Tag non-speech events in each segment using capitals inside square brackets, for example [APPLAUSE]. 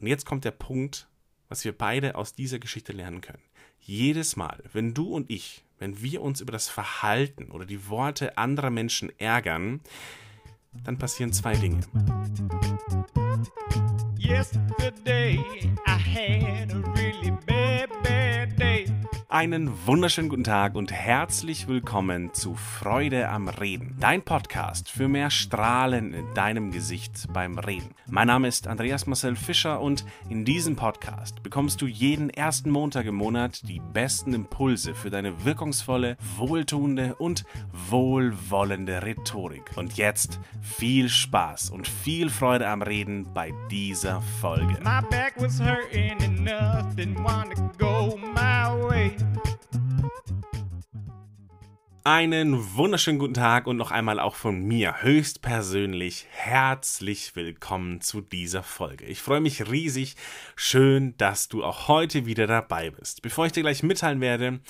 Und jetzt kommt der Punkt, was wir beide aus dieser Geschichte lernen können. Jedes Mal, wenn du und ich, wenn wir uns über das Verhalten oder die Worte anderer Menschen ärgern, dann passieren zwei Dinge. Yesterday I had a really bad, bad day. Einen wunderschönen guten Tag und herzlich willkommen zu Freude am Reden, dein Podcast für mehr Strahlen in deinem Gesicht beim Reden. Mein Name ist Andreas Marcel Fischer und in diesem Podcast bekommst du jeden ersten Montag im Monat die besten Impulse für deine wirkungsvolle, wohltuende und wohlwollende Rhetorik. Und jetzt viel Spaß und viel Freude am Reden bei dieser Folge. My back was hurting enough, didn't want to go my way. Einen wunderschönen guten Tag und noch einmal auch von mir höchstpersönlich herzlich willkommen zu dieser Folge. Ich freue mich riesig. Schön, dass du auch heute wieder dabei bist. Bevor ich dir gleich mitteilen werde,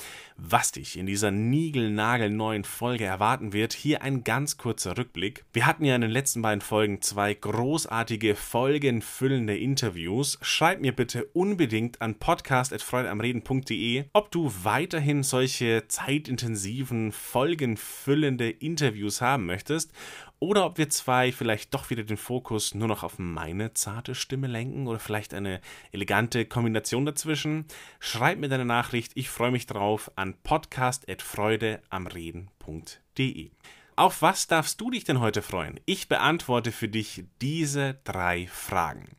was dich in dieser niegelnagelneuen Folge erwarten wird, hier ein ganz kurzer Rückblick. Wir hatten ja in den letzten beiden Folgen zwei großartige folgenfüllende Interviews. Schreib mir bitte unbedingt an podcast.freudeamreden.de, ob du weiterhin solche zeitintensiven folgenfüllende Interviews haben möchtest oder ob wir zwei vielleicht doch wieder den Fokus nur noch auf meine zarte Stimme lenken oder vielleicht eine elegante Kombination dazwischen. Schreib mir deine Nachricht, ich freue mich drauf an podcast.freudeamreden.de. Auf was darfst du dich denn heute freuen? Ich beantworte für dich diese drei Fragen.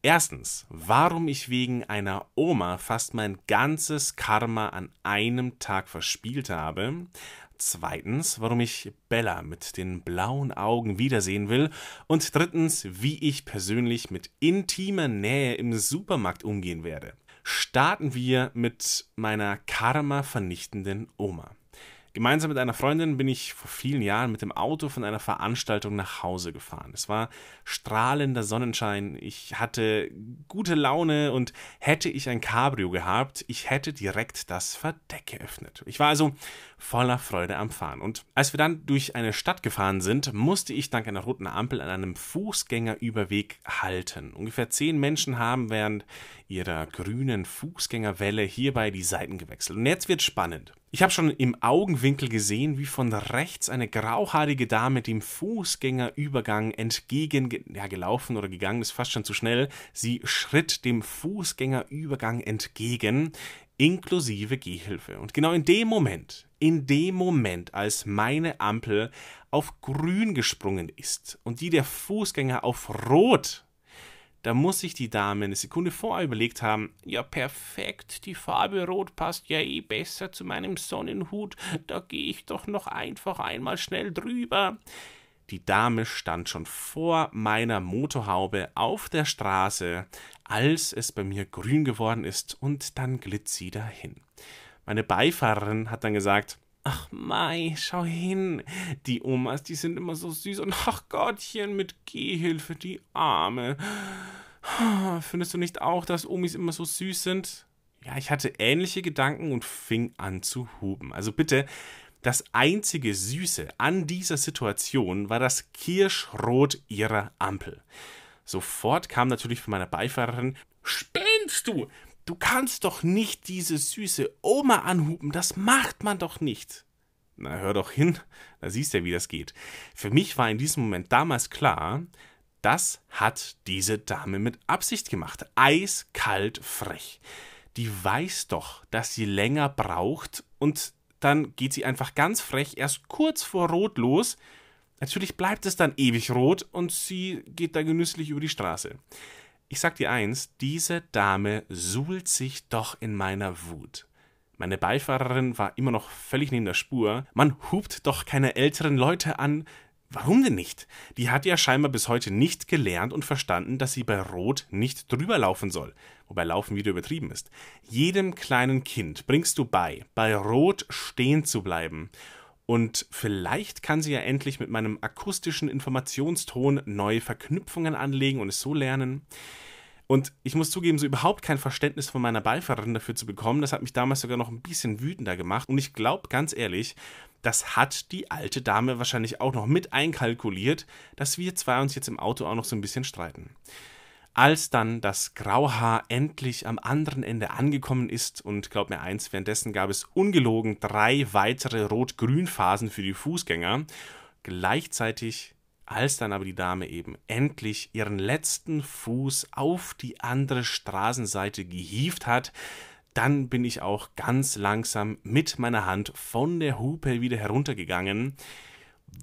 Erstens, warum ich wegen einer Oma fast mein ganzes Karma an einem Tag verspielt habe. Zweitens, warum ich Bella mit den blauen Augen wiedersehen will. Und drittens, wie ich persönlich mit intimer Nähe im Supermarkt umgehen werde. Starten wir mit meiner Karma-vernichtenden Oma. Gemeinsam mit einer Freundin bin ich vor vielen Jahren mit dem Auto von einer Veranstaltung nach Hause gefahren. Es war strahlender Sonnenschein, ich hatte gute Laune und hätte ich ein Cabrio gehabt, ich hätte direkt das Verdeck geöffnet. Ich war also voller Freude am Fahren. Und als wir dann durch eine Stadt gefahren sind, musste ich dank einer roten Ampel an einem Fußgängerüberweg halten. Ungefähr zehn Menschen haben während ihrer grünen Fußgängerwelle hierbei die Seiten gewechselt. Und jetzt wird spannend. Ich habe schon im Augenwinkel gesehen, wie von rechts eine grauhaarige Dame dem Fußgängerübergang entgegen ja, gelaufen oder gegangen ist, fast schon zu schnell. Sie schritt dem Fußgängerübergang entgegen, inklusive Gehhilfe. Und genau in dem Moment, in dem Moment, als meine Ampel auf grün gesprungen ist und die der Fußgänger auf rot da muss sich die Dame eine Sekunde vorher überlegt haben, ja perfekt, die Farbe Rot passt ja eh besser zu meinem Sonnenhut, da gehe ich doch noch einfach einmal schnell drüber. Die Dame stand schon vor meiner Motorhaube auf der Straße, als es bei mir grün geworden ist, und dann glitt sie dahin. Meine Beifahrerin hat dann gesagt, Ach Mai, schau hin. Die Omas, die sind immer so süß. Und ach Gottchen, mit Gehhilfe, die Arme. Findest du nicht auch, dass Omis immer so süß sind? Ja, ich hatte ähnliche Gedanken und fing an zu huben. Also bitte, das einzige Süße an dieser Situation war das Kirschrot ihrer Ampel. Sofort kam natürlich von meiner Beifahrerin: Spinnst du? Du kannst doch nicht diese süße Oma anhupen, das macht man doch nicht. Na, hör doch hin, da siehst du ja, wie das geht. Für mich war in diesem Moment damals klar, das hat diese Dame mit Absicht gemacht. Eiskalt frech. Die weiß doch, dass sie länger braucht und dann geht sie einfach ganz frech erst kurz vor Rot los. Natürlich bleibt es dann ewig rot und sie geht da genüsslich über die Straße. Ich sag dir eins, diese Dame suhlt sich doch in meiner Wut. Meine Beifahrerin war immer noch völlig neben der Spur. Man hupt doch keine älteren Leute an. Warum denn nicht? Die hat ja scheinbar bis heute nicht gelernt und verstanden, dass sie bei Rot nicht drüber laufen soll. Wobei Laufen wieder übertrieben ist. Jedem kleinen Kind bringst du bei, bei Rot stehen zu bleiben. Und vielleicht kann sie ja endlich mit meinem akustischen Informationston neue Verknüpfungen anlegen und es so lernen. Und ich muss zugeben, so überhaupt kein Verständnis von meiner Beifahrerin dafür zu bekommen, das hat mich damals sogar noch ein bisschen wütender gemacht. Und ich glaube ganz ehrlich, das hat die alte Dame wahrscheinlich auch noch mit einkalkuliert, dass wir zwei uns jetzt im Auto auch noch so ein bisschen streiten. Als dann das Grauhaar endlich am anderen Ende angekommen ist, und glaub mir eins, währenddessen gab es ungelogen drei weitere Rot-Grün-Phasen für die Fußgänger, gleichzeitig als dann aber die Dame eben endlich ihren letzten Fuß auf die andere Straßenseite gehievt hat, dann bin ich auch ganz langsam mit meiner Hand von der Hupe wieder heruntergegangen.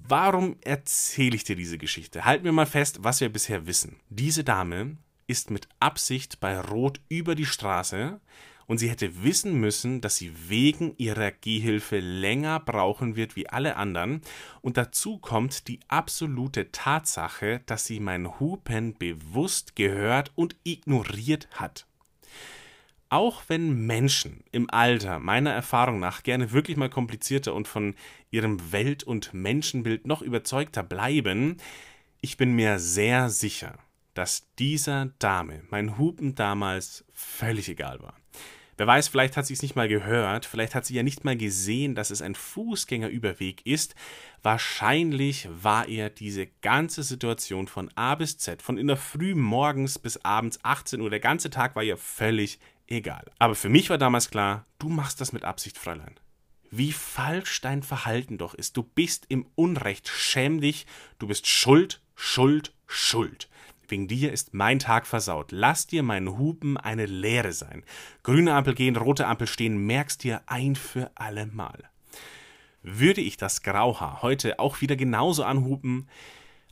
Warum erzähle ich dir diese Geschichte? Halten wir mal fest, was wir bisher wissen. Diese Dame ist mit Absicht bei Rot über die Straße und sie hätte wissen müssen, dass sie wegen ihrer Gehhilfe länger brauchen wird wie alle anderen. Und dazu kommt die absolute Tatsache, dass sie mein Hupen bewusst gehört und ignoriert hat. Auch wenn Menschen im Alter meiner Erfahrung nach gerne wirklich mal komplizierter und von ihrem Welt- und Menschenbild noch überzeugter bleiben, ich bin mir sehr sicher, dass dieser Dame mein Hupen damals völlig egal war. Wer weiß, vielleicht hat sie es nicht mal gehört, vielleicht hat sie ja nicht mal gesehen, dass es ein Fußgängerüberweg ist. Wahrscheinlich war ihr diese ganze Situation von A bis Z, von in der Früh morgens bis abends 18 Uhr, der ganze Tag war ihr völlig egal. Aber für mich war damals klar, du machst das mit Absicht, Fräulein. Wie falsch dein Verhalten doch ist. Du bist im Unrecht, schäm dich, du bist schuld, schuld, schuld. Wegen dir ist mein Tag versaut. Lass dir meinen Hupen eine Lehre sein. Grüne Ampel gehen, rote Ampel stehen, merkst dir ein für alle Mal. Würde ich das Grauhaar heute auch wieder genauso anhupen?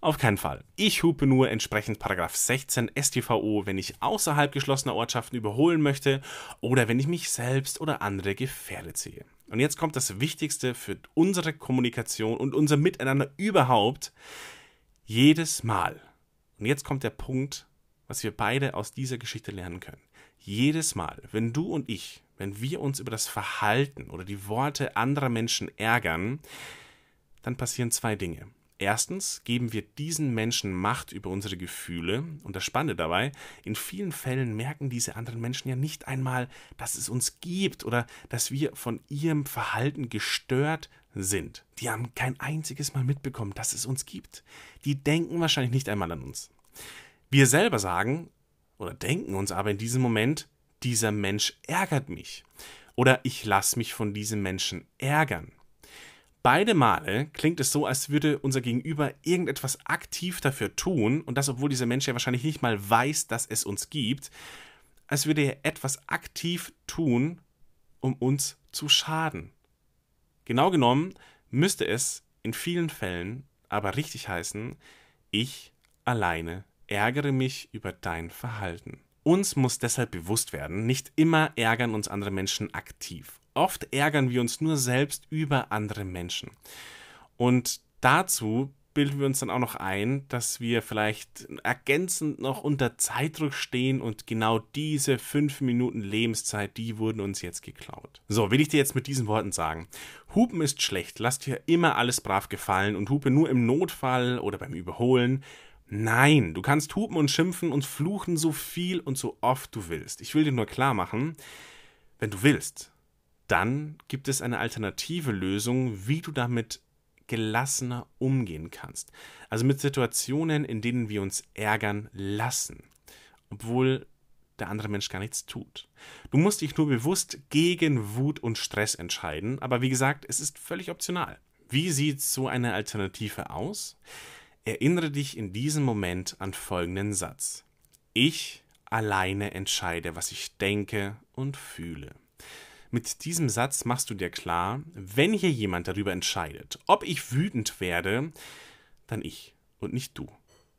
Auf keinen Fall. Ich hupe nur entsprechend Paragraph 16 StVO, wenn ich außerhalb geschlossener Ortschaften überholen möchte oder wenn ich mich selbst oder andere gefährdet sehe. Und jetzt kommt das Wichtigste für unsere Kommunikation und unser Miteinander überhaupt. Jedes Mal, und jetzt kommt der Punkt, was wir beide aus dieser Geschichte lernen können. Jedes Mal, wenn du und ich, wenn wir uns über das Verhalten oder die Worte anderer Menschen ärgern, dann passieren zwei Dinge. Erstens geben wir diesen Menschen Macht über unsere Gefühle und das Spannende dabei, in vielen Fällen merken diese anderen Menschen ja nicht einmal, dass es uns gibt oder dass wir von ihrem Verhalten gestört sind. Die haben kein einziges Mal mitbekommen, dass es uns gibt. Die denken wahrscheinlich nicht einmal an uns. Wir selber sagen oder denken uns aber in diesem Moment, dieser Mensch ärgert mich. Oder ich lasse mich von diesem Menschen ärgern. Beide Male klingt es so, als würde unser Gegenüber irgendetwas aktiv dafür tun, und das, obwohl dieser Mensch ja wahrscheinlich nicht mal weiß, dass es uns gibt, als würde er etwas aktiv tun, um uns zu schaden. Genau genommen müsste es in vielen Fällen aber richtig heißen, ich alleine ärgere mich über dein Verhalten. Uns muss deshalb bewusst werden, nicht immer ärgern uns andere Menschen aktiv. Oft ärgern wir uns nur selbst über andere Menschen. Und dazu bilden wir uns dann auch noch ein, dass wir vielleicht ergänzend noch unter Zeitdruck stehen und genau diese fünf Minuten Lebenszeit, die wurden uns jetzt geklaut. So, will ich dir jetzt mit diesen Worten sagen. Hupen ist schlecht, lass dir immer alles brav gefallen und hupe nur im Notfall oder beim Überholen. Nein, du kannst hupen und schimpfen und fluchen so viel und so oft du willst. Ich will dir nur klar machen, wenn du willst, dann gibt es eine alternative Lösung, wie du damit gelassener umgehen kannst. Also mit Situationen, in denen wir uns ärgern lassen, obwohl der andere Mensch gar nichts tut. Du musst dich nur bewusst gegen Wut und Stress entscheiden, aber wie gesagt, es ist völlig optional. Wie sieht so eine Alternative aus? Erinnere dich in diesem Moment an folgenden Satz. Ich alleine entscheide, was ich denke und fühle. Mit diesem Satz machst du dir klar, wenn hier jemand darüber entscheidet, ob ich wütend werde, dann ich und nicht du.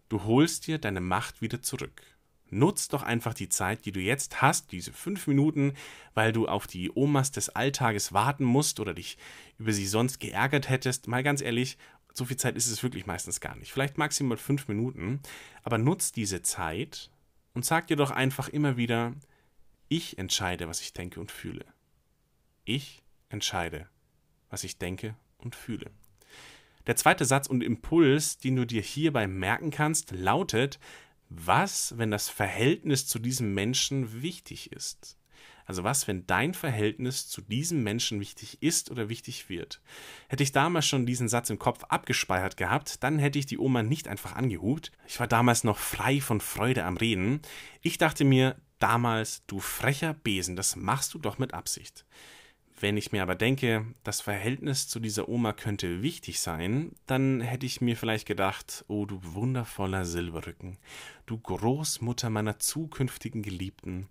Du holst dir deine Macht wieder zurück. Nutz doch einfach die Zeit, die du jetzt hast, diese fünf Minuten, weil du auf die Omas des Alltages warten musst oder dich über sie sonst geärgert hättest. Mal ganz ehrlich, so viel Zeit ist es wirklich meistens gar nicht. Vielleicht maximal fünf Minuten. Aber nutz diese Zeit und sag dir doch einfach immer wieder, ich entscheide, was ich denke und fühle. Ich entscheide, was ich denke und fühle. Der zweite Satz und Impuls, den du dir hierbei merken kannst, lautet, was, wenn das Verhältnis zu diesem Menschen wichtig ist? Also was, wenn dein Verhältnis zu diesem Menschen wichtig ist oder wichtig wird? Hätte ich damals schon diesen Satz im Kopf abgespeichert gehabt, dann hätte ich die Oma nicht einfach angehupt. Ich war damals noch frei von Freude am Reden. Ich dachte mir damals, du frecher Besen, das machst du doch mit Absicht. Wenn ich mir aber denke, das Verhältnis zu dieser Oma könnte wichtig sein, dann hätte ich mir vielleicht gedacht, oh du wundervoller Silberrücken, du Großmutter meiner zukünftigen Geliebten,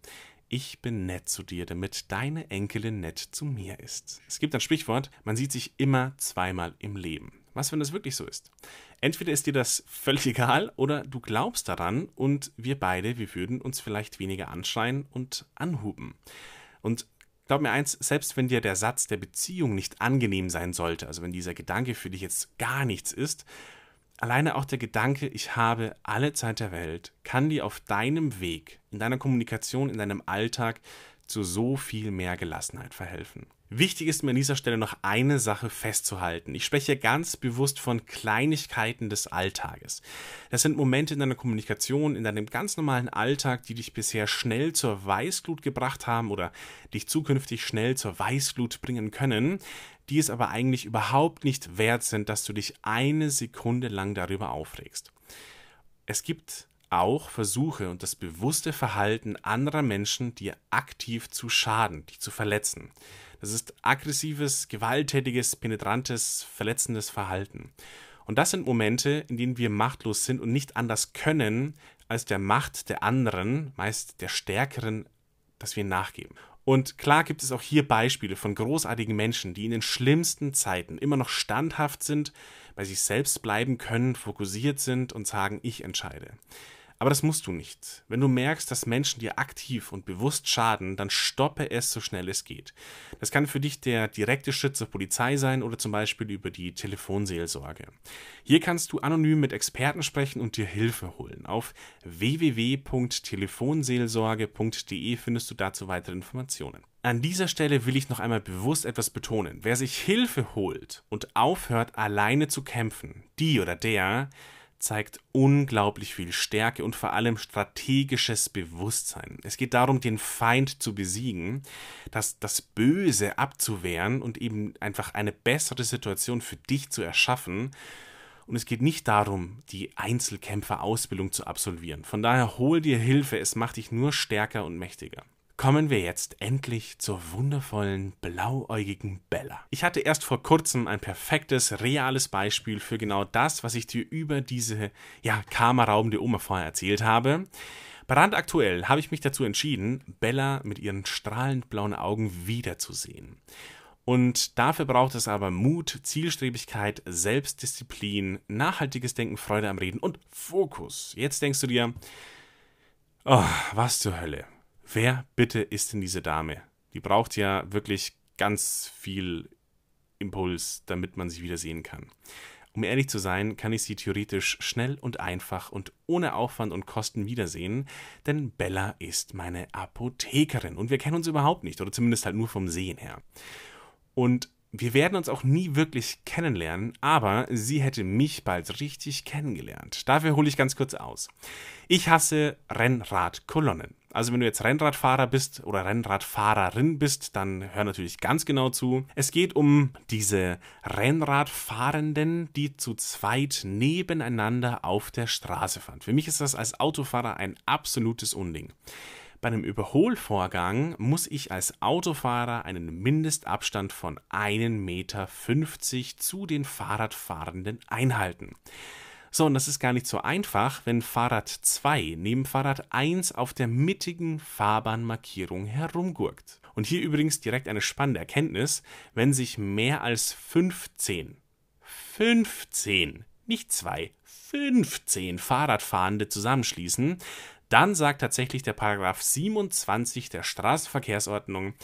ich bin nett zu dir, damit deine Enkelin nett zu mir ist. Es gibt ein Sprichwort, man sieht sich immer zweimal im Leben. Was, wenn das wirklich so ist? Entweder ist dir das völlig egal oder du glaubst daran und wir beide, wir würden uns vielleicht weniger anschreien und anhuben. Und Glaub mir eins, selbst wenn dir der Satz der Beziehung nicht angenehm sein sollte, also wenn dieser Gedanke für dich jetzt gar nichts ist, alleine auch der Gedanke, ich habe alle Zeit der Welt, kann dir auf deinem Weg, in deiner Kommunikation, in deinem Alltag zu so viel mehr Gelassenheit verhelfen. Wichtig ist mir an dieser Stelle noch eine Sache festzuhalten. Ich spreche ganz bewusst von Kleinigkeiten des Alltages. Das sind Momente in deiner Kommunikation, in deinem ganz normalen Alltag, die dich bisher schnell zur Weißglut gebracht haben oder dich zukünftig schnell zur Weißglut bringen können, die es aber eigentlich überhaupt nicht wert sind, dass du dich eine Sekunde lang darüber aufregst. Es gibt auch Versuche und das bewusste Verhalten anderer Menschen, dir aktiv zu schaden, dich zu verletzen. Das ist aggressives, gewalttätiges, penetrantes, verletzendes Verhalten. Und das sind Momente, in denen wir machtlos sind und nicht anders können, als der Macht der anderen, meist der Stärkeren, dass wir nachgeben. Und klar gibt es auch hier Beispiele von großartigen Menschen, die in den schlimmsten Zeiten immer noch standhaft sind, bei sich selbst bleiben können, fokussiert sind und sagen, ich entscheide. Aber das musst du nicht. Wenn du merkst, dass Menschen dir aktiv und bewusst schaden, dann stoppe es so schnell es geht. Das kann für dich der direkte Schritt zur Polizei sein oder zum Beispiel über die Telefonseelsorge. Hier kannst du anonym mit Experten sprechen und dir Hilfe holen. Auf www.telefonseelsorge.de findest du dazu weitere Informationen. An dieser Stelle will ich noch einmal bewusst etwas betonen. Wer sich Hilfe holt und aufhört, alleine zu kämpfen, die oder der zeigt unglaublich viel Stärke und vor allem strategisches Bewusstsein. Es geht darum, den Feind zu besiegen, das, das Böse abzuwehren und eben einfach eine bessere Situation für dich zu erschaffen. Und es geht nicht darum, die Einzelkämpfer-Ausbildung zu absolvieren. Von daher hol dir Hilfe, es macht dich nur stärker und mächtiger kommen wir jetzt endlich zur wundervollen blauäugigen Bella. Ich hatte erst vor kurzem ein perfektes, reales Beispiel für genau das, was ich dir über diese, ja, karmaraubende Oma vorher erzählt habe. Brandaktuell habe ich mich dazu entschieden, Bella mit ihren strahlend blauen Augen wiederzusehen. Und dafür braucht es aber Mut, Zielstrebigkeit, Selbstdisziplin, nachhaltiges Denken, Freude am Reden und Fokus. Jetzt denkst du dir, oh, was zur Hölle. Wer bitte ist denn diese Dame? Die braucht ja wirklich ganz viel Impuls, damit man sie wieder sehen kann. Um ehrlich zu sein, kann ich sie theoretisch schnell und einfach und ohne Aufwand und Kosten wiedersehen, denn Bella ist meine Apothekerin und wir kennen uns überhaupt nicht oder zumindest halt nur vom Sehen her. Und wir werden uns auch nie wirklich kennenlernen, aber sie hätte mich bald richtig kennengelernt. Dafür hole ich ganz kurz aus. Ich hasse Rennradkolonnen. Also wenn du jetzt Rennradfahrer bist oder Rennradfahrerin bist, dann hör natürlich ganz genau zu. Es geht um diese Rennradfahrenden, die zu zweit nebeneinander auf der Straße fahren. Für mich ist das als Autofahrer ein absolutes Unding. Bei einem Überholvorgang muss ich als Autofahrer einen Mindestabstand von 1,50 Meter zu den Fahrradfahrenden einhalten. So, und das ist gar nicht so einfach, wenn Fahrrad 2 neben Fahrrad 1 auf der mittigen Fahrbahnmarkierung herumgurkt. Und hier übrigens direkt eine spannende Erkenntnis, wenn sich mehr als 15, 15, nicht zwei, 15 Fahrradfahrende zusammenschließen, dann sagt tatsächlich der Paragraph 27 der Straßenverkehrsordnung,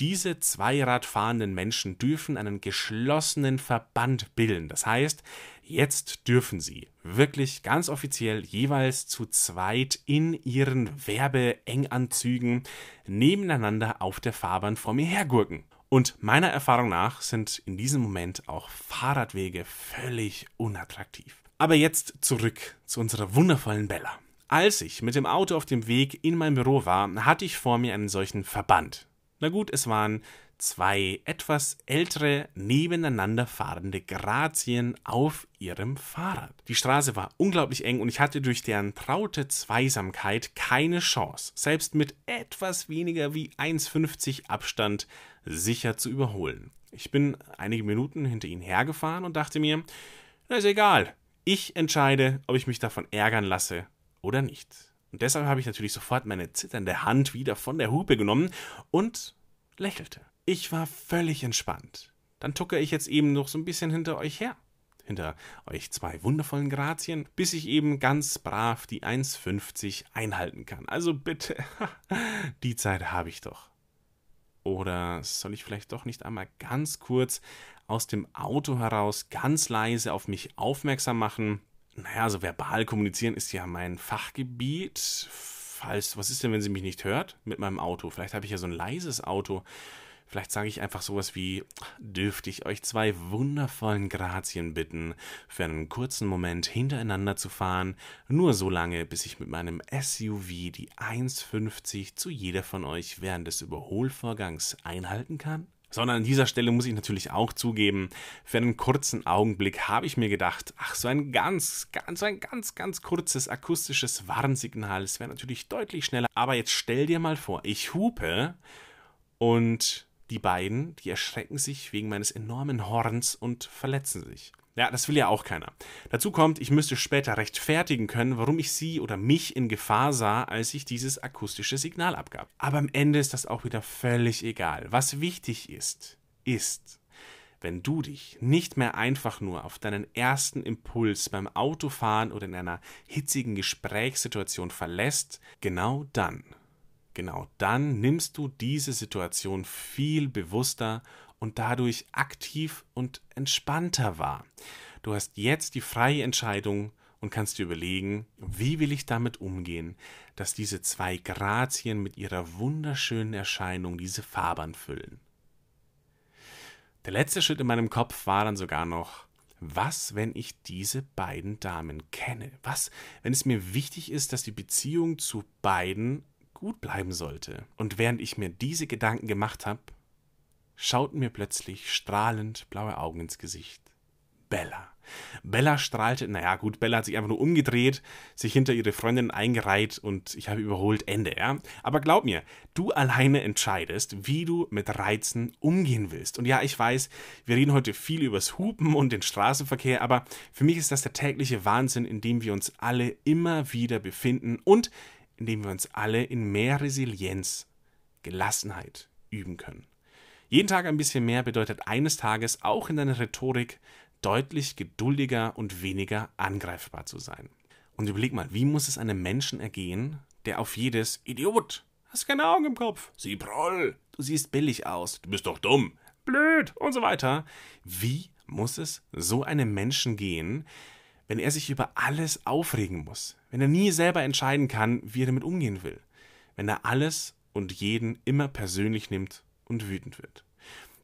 diese zweiradfahrenden Menschen dürfen einen geschlossenen Verband bilden. Das heißt, Jetzt dürfen Sie wirklich ganz offiziell jeweils zu zweit in Ihren Werbeenganzügen nebeneinander auf der Fahrbahn vor mir hergurken. Und meiner Erfahrung nach sind in diesem Moment auch Fahrradwege völlig unattraktiv. Aber jetzt zurück zu unserer wundervollen Bella. Als ich mit dem Auto auf dem Weg in mein Büro war, hatte ich vor mir einen solchen Verband. Na gut, es waren zwei etwas ältere, nebeneinander fahrende Grazien auf ihrem Fahrrad. Die Straße war unglaublich eng und ich hatte durch deren traute Zweisamkeit keine Chance, selbst mit etwas weniger wie 1,50 Abstand sicher zu überholen. Ich bin einige Minuten hinter ihnen hergefahren und dachte mir, na ist egal, ich entscheide, ob ich mich davon ärgern lasse oder nicht. Und deshalb habe ich natürlich sofort meine zitternde Hand wieder von der Hupe genommen und lächelte. Ich war völlig entspannt. Dann tucke ich jetzt eben noch so ein bisschen hinter euch her. Hinter euch zwei wundervollen Grazien, bis ich eben ganz brav die 1,50 einhalten kann. Also bitte, [LAUGHS] die Zeit habe ich doch. Oder soll ich vielleicht doch nicht einmal ganz kurz aus dem Auto heraus ganz leise auf mich aufmerksam machen? Naja, also verbal kommunizieren ist ja mein Fachgebiet. Falls, was ist denn, wenn sie mich nicht hört mit meinem Auto? Vielleicht habe ich ja so ein leises Auto. Vielleicht sage ich einfach sowas wie, dürfte ich euch zwei wundervollen Grazien bitten, für einen kurzen Moment hintereinander zu fahren, nur so lange, bis ich mit meinem SUV die 1,50 zu jeder von euch während des Überholvorgangs einhalten kann? Sondern an dieser Stelle muss ich natürlich auch zugeben, für einen kurzen Augenblick habe ich mir gedacht, ach, so ein ganz, ganz, so ein ganz, ganz kurzes akustisches Warnsignal, es wäre natürlich deutlich schneller. Aber jetzt stell dir mal vor, ich hupe und die beiden, die erschrecken sich wegen meines enormen Horns und verletzen sich. Ja, das will ja auch keiner. Dazu kommt, ich müsste später rechtfertigen können, warum ich sie oder mich in Gefahr sah, als ich dieses akustische Signal abgab. Aber am Ende ist das auch wieder völlig egal. Was wichtig ist, ist, wenn du dich nicht mehr einfach nur auf deinen ersten Impuls beim Autofahren oder in einer hitzigen Gesprächssituation verlässt, genau dann genau dann nimmst du diese Situation viel bewusster und dadurch aktiv und entspannter wahr. Du hast jetzt die freie Entscheidung und kannst dir überlegen, wie will ich damit umgehen, dass diese zwei Grazien mit ihrer wunderschönen Erscheinung diese Fabern füllen. Der letzte Schritt in meinem Kopf war dann sogar noch, was, wenn ich diese beiden Damen kenne? Was, wenn es mir wichtig ist, dass die Beziehung zu beiden gut bleiben sollte. Und während ich mir diese Gedanken gemacht habe, schauten mir plötzlich strahlend blaue Augen ins Gesicht. Bella. Bella strahlte, naja gut, Bella hat sich einfach nur umgedreht, sich hinter ihre Freundin eingereiht und ich habe überholt, Ende, ja. Aber glaub mir, du alleine entscheidest, wie du mit Reizen umgehen willst. Und ja, ich weiß, wir reden heute viel übers Hupen und den Straßenverkehr, aber für mich ist das der tägliche Wahnsinn, in dem wir uns alle immer wieder befinden und indem wir uns alle in mehr Resilienz, Gelassenheit üben können. Jeden Tag ein bisschen mehr bedeutet eines Tages auch in deiner Rhetorik deutlich geduldiger und weniger angreifbar zu sein. Und überleg mal, wie muss es einem Menschen ergehen, der auf jedes Idiot, hast keine Augen im Kopf, sieh Proll, du siehst billig aus, du bist doch dumm, blöd und so weiter. Wie muss es so einem Menschen gehen, wenn er sich über alles aufregen muss, wenn er nie selber entscheiden kann, wie er damit umgehen will, wenn er alles und jeden immer persönlich nimmt und wütend wird.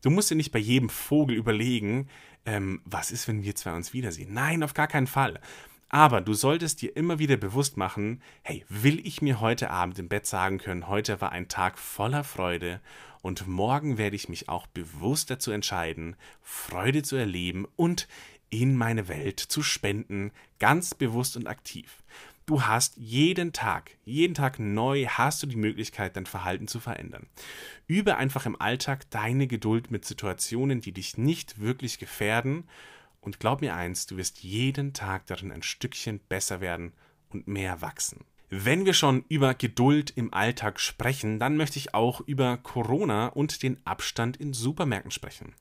Du musst dir nicht bei jedem Vogel überlegen, ähm, was ist, wenn wir zwei uns wiedersehen. Nein, auf gar keinen Fall. Aber du solltest dir immer wieder bewusst machen, hey, will ich mir heute Abend im Bett sagen können, heute war ein Tag voller Freude und morgen werde ich mich auch bewusst dazu entscheiden, Freude zu erleben und in meine Welt zu spenden, ganz bewusst und aktiv. Du hast jeden Tag, jeden Tag neu hast du die Möglichkeit, dein Verhalten zu verändern. Übe einfach im Alltag deine Geduld mit Situationen, die dich nicht wirklich gefährden. Und glaub mir eins, du wirst jeden Tag darin ein Stückchen besser werden und mehr wachsen. Wenn wir schon über Geduld im Alltag sprechen, dann möchte ich auch über Corona und den Abstand in Supermärkten sprechen.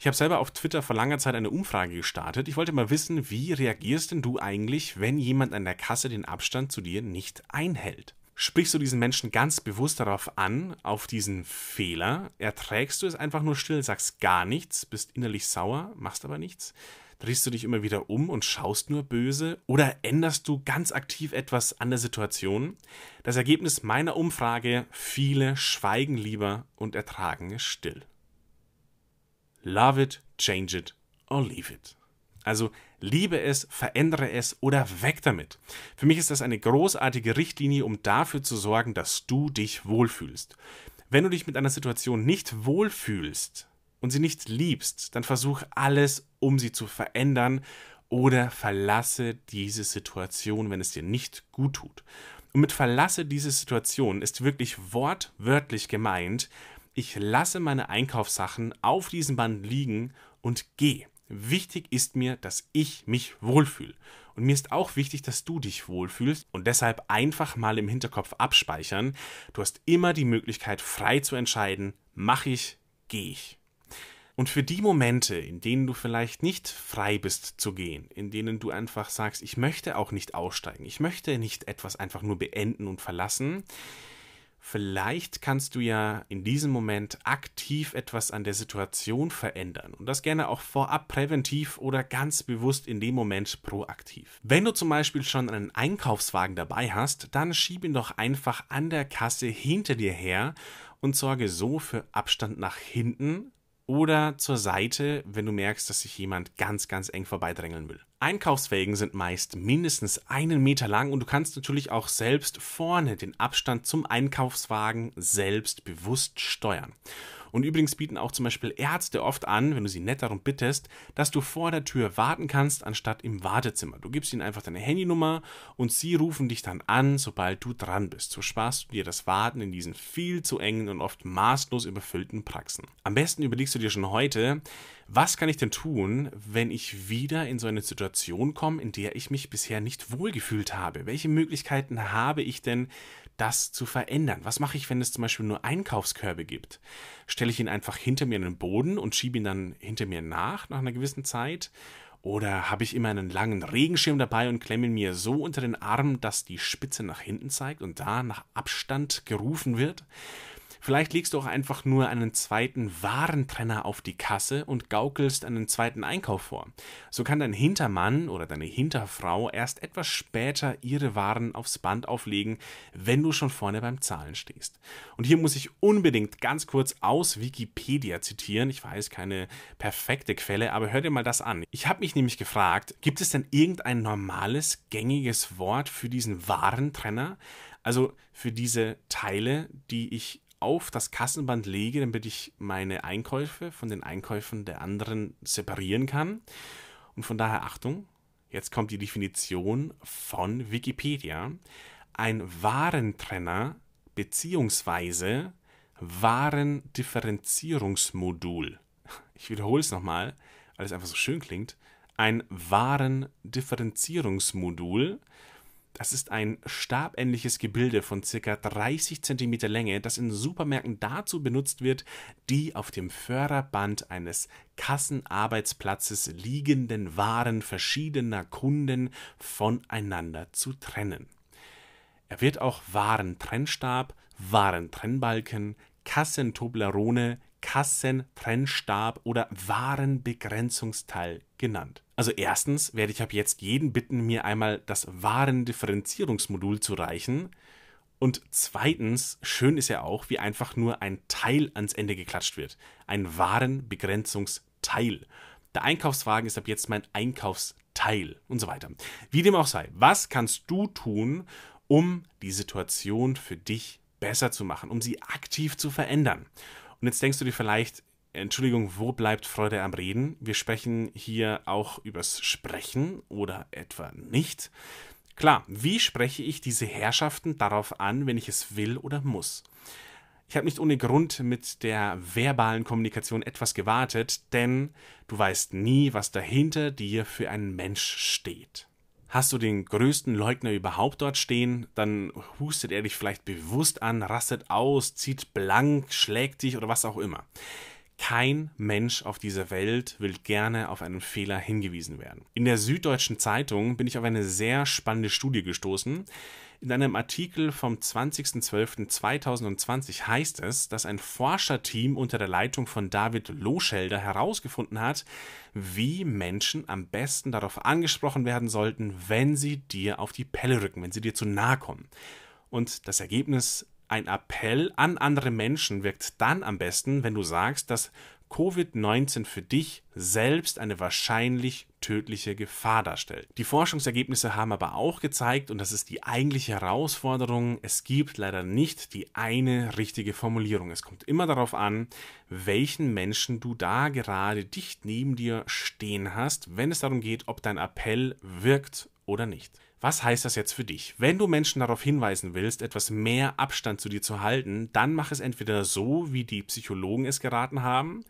Ich habe selber auf Twitter vor langer Zeit eine Umfrage gestartet. Ich wollte mal wissen, wie reagierst denn du eigentlich, wenn jemand an der Kasse den Abstand zu dir nicht einhält? Sprichst du diesen Menschen ganz bewusst darauf an, auf diesen Fehler? Erträgst du es einfach nur still, sagst gar nichts, bist innerlich sauer, machst aber nichts? Drehst du dich immer wieder um und schaust nur böse? Oder änderst du ganz aktiv etwas an der Situation? Das Ergebnis meiner Umfrage, viele schweigen lieber und ertragen es still. Love it, change it or leave it. Also liebe es, verändere es oder weg damit. Für mich ist das eine großartige Richtlinie, um dafür zu sorgen, dass du dich wohlfühlst. Wenn du dich mit einer Situation nicht wohlfühlst und sie nicht liebst, dann versuch alles, um sie zu verändern oder verlasse diese Situation, wenn es dir nicht gut tut. Und mit verlasse diese Situation ist wirklich wortwörtlich gemeint, ich lasse meine Einkaufssachen auf diesem Band liegen und gehe. Wichtig ist mir, dass ich mich wohlfühle. Und mir ist auch wichtig, dass du dich wohlfühlst und deshalb einfach mal im Hinterkopf abspeichern. Du hast immer die Möglichkeit, frei zu entscheiden, mache ich, gehe ich. Und für die Momente, in denen du vielleicht nicht frei bist zu gehen, in denen du einfach sagst, ich möchte auch nicht aussteigen, ich möchte nicht etwas einfach nur beenden und verlassen, vielleicht kannst du ja in diesem Moment aktiv etwas an der Situation verändern und das gerne auch vorab präventiv oder ganz bewusst in dem Moment proaktiv. Wenn du zum Beispiel schon einen Einkaufswagen dabei hast, dann schieb ihn doch einfach an der Kasse hinter dir her und sorge so für Abstand nach hinten oder zur Seite, wenn du merkst, dass sich jemand ganz, ganz eng vorbeidrängeln will. Einkaufswägen sind meist mindestens einen Meter lang und du kannst natürlich auch selbst vorne den Abstand zum Einkaufswagen selbst bewusst steuern. Und übrigens bieten auch zum Beispiel Ärzte oft an, wenn du sie nett darum bittest, dass du vor der Tür warten kannst, anstatt im Wartezimmer. Du gibst ihnen einfach deine Handynummer und sie rufen dich dann an, sobald du dran bist. So sparst du dir das Warten in diesen viel zu engen und oft maßlos überfüllten Praxen. Am besten überlegst du dir schon heute, was kann ich denn tun, wenn ich wieder in so eine Situation komme, in der ich mich bisher nicht wohlgefühlt habe? Welche Möglichkeiten habe ich denn, das zu verändern? Was mache ich, wenn es zum Beispiel nur Einkaufskörbe gibt? Stelle ich ihn einfach hinter mir in den Boden und schiebe ihn dann hinter mir nach, nach einer gewissen Zeit? Oder habe ich immer einen langen Regenschirm dabei und klemme ihn mir so unter den Arm, dass die Spitze nach hinten zeigt und da nach Abstand gerufen wird? Vielleicht legst du auch einfach nur einen zweiten Warentrenner auf die Kasse und gaukelst einen zweiten Einkauf vor. So kann dein Hintermann oder deine Hinterfrau erst etwas später ihre Waren aufs Band auflegen, wenn du schon vorne beim Zahlen stehst. Und hier muss ich unbedingt ganz kurz aus Wikipedia zitieren. Ich weiß, keine perfekte Quelle, aber hör dir mal das an. Ich habe mich nämlich gefragt, gibt es denn irgendein normales, gängiges Wort für diesen Warentrenner? Also für diese Teile, die ich auf das Kassenband lege, damit ich meine Einkäufe von den Einkäufen der anderen separieren kann. Und von daher Achtung, jetzt kommt die Definition von Wikipedia. Ein Warentrenner bzw. Warendifferenzierungsmodul. Ich wiederhole es nochmal, weil es einfach so schön klingt. Ein Warendifferenzierungsmodul das ist ein stabähnliches Gebilde von ca. 30 cm Länge, das in Supermärkten dazu benutzt wird, die auf dem Förderband eines Kassenarbeitsplatzes liegenden Waren verschiedener Kunden voneinander zu trennen. Er wird auch Warentrennstab, Warentrennbalken, Kassentoblerone, Kassentrennstab oder Warenbegrenzungsteil genannt. Also erstens werde ich ab jetzt jeden bitten, mir einmal das Warendifferenzierungsmodul zu reichen. Und zweitens, schön ist ja auch, wie einfach nur ein Teil ans Ende geklatscht wird. Ein Warenbegrenzungsteil. Der Einkaufswagen ist ab jetzt mein Einkaufsteil und so weiter. Wie dem auch sei, was kannst du tun, um die Situation für dich besser zu machen, um sie aktiv zu verändern? Und jetzt denkst du dir vielleicht, Entschuldigung, wo bleibt Freude am Reden? Wir sprechen hier auch übers Sprechen oder etwa nicht. Klar, wie spreche ich diese Herrschaften darauf an, wenn ich es will oder muss? Ich habe nicht ohne Grund mit der verbalen Kommunikation etwas gewartet, denn du weißt nie, was dahinter dir für ein Mensch steht. Hast du den größten Leugner überhaupt dort stehen, dann hustet er dich vielleicht bewusst an, rastet aus, zieht blank, schlägt dich oder was auch immer. Kein Mensch auf dieser Welt will gerne auf einen Fehler hingewiesen werden. In der Süddeutschen Zeitung bin ich auf eine sehr spannende Studie gestoßen. In einem Artikel vom 20.12.2020 heißt es, dass ein Forscherteam unter der Leitung von David Loschelder herausgefunden hat, wie Menschen am besten darauf angesprochen werden sollten, wenn sie dir auf die Pelle rücken, wenn sie dir zu nahe kommen. Und das Ergebnis ein Appell an andere Menschen wirkt dann am besten, wenn du sagst, dass Covid-19 für dich selbst eine wahrscheinlich tödliche Gefahr darstellt. Die Forschungsergebnisse haben aber auch gezeigt, und das ist die eigentliche Herausforderung, es gibt leider nicht die eine richtige Formulierung. Es kommt immer darauf an, welchen Menschen du da gerade dicht neben dir stehen hast, wenn es darum geht, ob dein Appell wirkt oder nicht. Was heißt das jetzt für dich? Wenn du Menschen darauf hinweisen willst, etwas mehr Abstand zu dir zu halten, dann mach es entweder so, wie die Psychologen es geraten haben.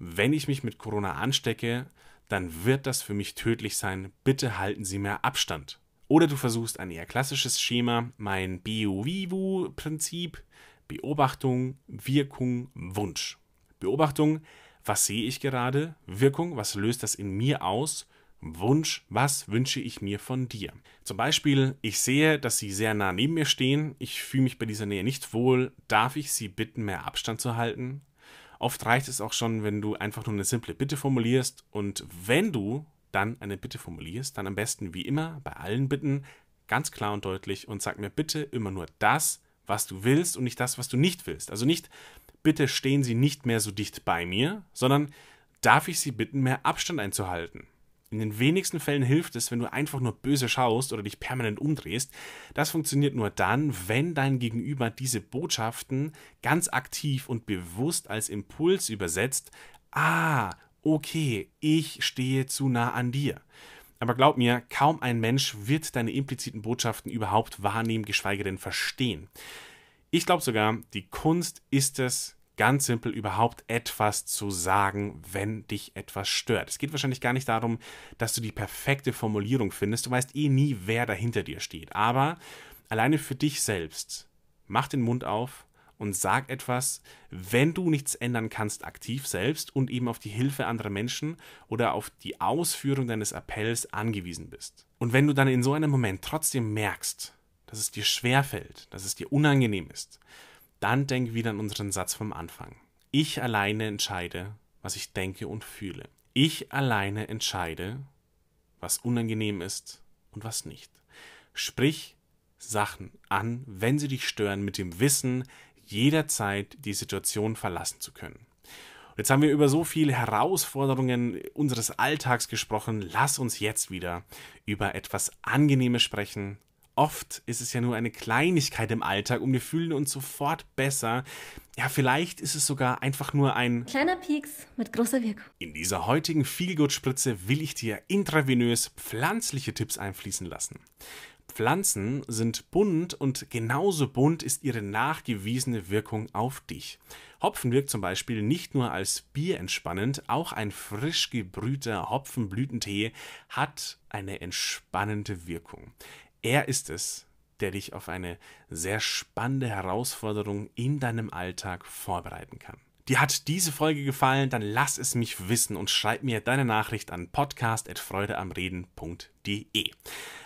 Wenn ich mich mit Corona anstecke, dann wird das für mich tödlich sein. Bitte halten Sie mehr Abstand. Oder du versuchst ein eher klassisches Schema, mein Bio-Vivo-Prinzip, Beobachtung, Wirkung, Wunsch. Beobachtung, was sehe ich gerade? Wirkung, was löst das in mir aus? Wunsch, was wünsche ich mir von dir? Zum Beispiel, ich sehe, dass Sie sehr nah neben mir stehen, ich fühle mich bei dieser Nähe nicht wohl, darf ich Sie bitten, mehr Abstand zu halten? Oft reicht es auch schon, wenn du einfach nur eine simple Bitte formulierst und wenn du dann eine Bitte formulierst, dann am besten wie immer bei allen Bitten ganz klar und deutlich und sag mir bitte immer nur das, was du willst und nicht das, was du nicht willst. Also nicht, bitte stehen Sie nicht mehr so dicht bei mir, sondern darf ich Sie bitten, mehr Abstand einzuhalten? In den wenigsten Fällen hilft es, wenn du einfach nur böse schaust oder dich permanent umdrehst. Das funktioniert nur dann, wenn dein Gegenüber diese Botschaften ganz aktiv und bewusst als Impuls übersetzt. Ah, okay, ich stehe zu nah an dir. Aber glaub mir, kaum ein Mensch wird deine impliziten Botschaften überhaupt wahrnehmen, geschweige denn verstehen. Ich glaube sogar, die Kunst ist es, ganz simpel überhaupt etwas zu sagen, wenn dich etwas stört. Es geht wahrscheinlich gar nicht darum, dass du die perfekte Formulierung findest. Du weißt eh nie, wer dahinter dir steht. Aber alleine für dich selbst, mach den Mund auf und sag etwas, wenn du nichts ändern kannst, aktiv selbst und eben auf die Hilfe anderer Menschen oder auf die Ausführung deines Appells angewiesen bist. Und wenn du dann in so einem Moment trotzdem merkst, dass es dir schwerfällt, dass es dir unangenehm ist, dann denk wieder an unseren Satz vom Anfang. Ich alleine entscheide, was ich denke und fühle. Ich alleine entscheide, was unangenehm ist und was nicht. Sprich Sachen an, wenn sie dich stören, mit dem Wissen, jederzeit die Situation verlassen zu können. Und jetzt haben wir über so viele Herausforderungen unseres Alltags gesprochen. Lass uns jetzt wieder über etwas Angenehmes sprechen, Oft ist es ja nur eine Kleinigkeit im Alltag und wir fühlen uns sofort besser. Ja, vielleicht ist es sogar einfach nur ein kleiner Pieks mit großer Wirkung. In dieser heutigen Feelgood-Spritze will ich dir intravenös pflanzliche Tipps einfließen lassen. Pflanzen sind bunt und genauso bunt ist ihre nachgewiesene Wirkung auf dich. Hopfen wirkt zum Beispiel nicht nur als Bier entspannend, auch ein frisch gebrühter Hopfenblütentee hat eine entspannende Wirkung. Er ist es, der dich auf eine sehr spannende Herausforderung in deinem Alltag vorbereiten kann. Dir hat diese Folge gefallen, dann lass es mich wissen und schreib mir deine Nachricht an podcast.freudeamreden.de.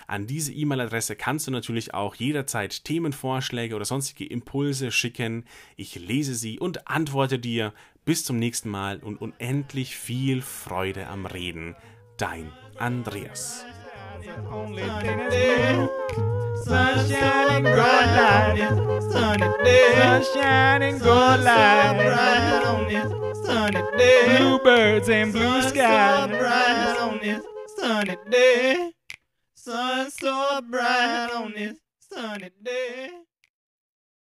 An diese E-Mail-Adresse kannst du natürlich auch jederzeit Themenvorschläge oder sonstige Impulse schicken. Ich lese sie und antworte dir. Bis zum nächsten Mal und unendlich viel Freude am Reden. Dein Andreas. Only thing. Sun shining bright light is sunny day. Sun shining gold light bright on this sunny day. Bluebirds and blue sky bright on this sunny day. Sun so bright on this sunny day.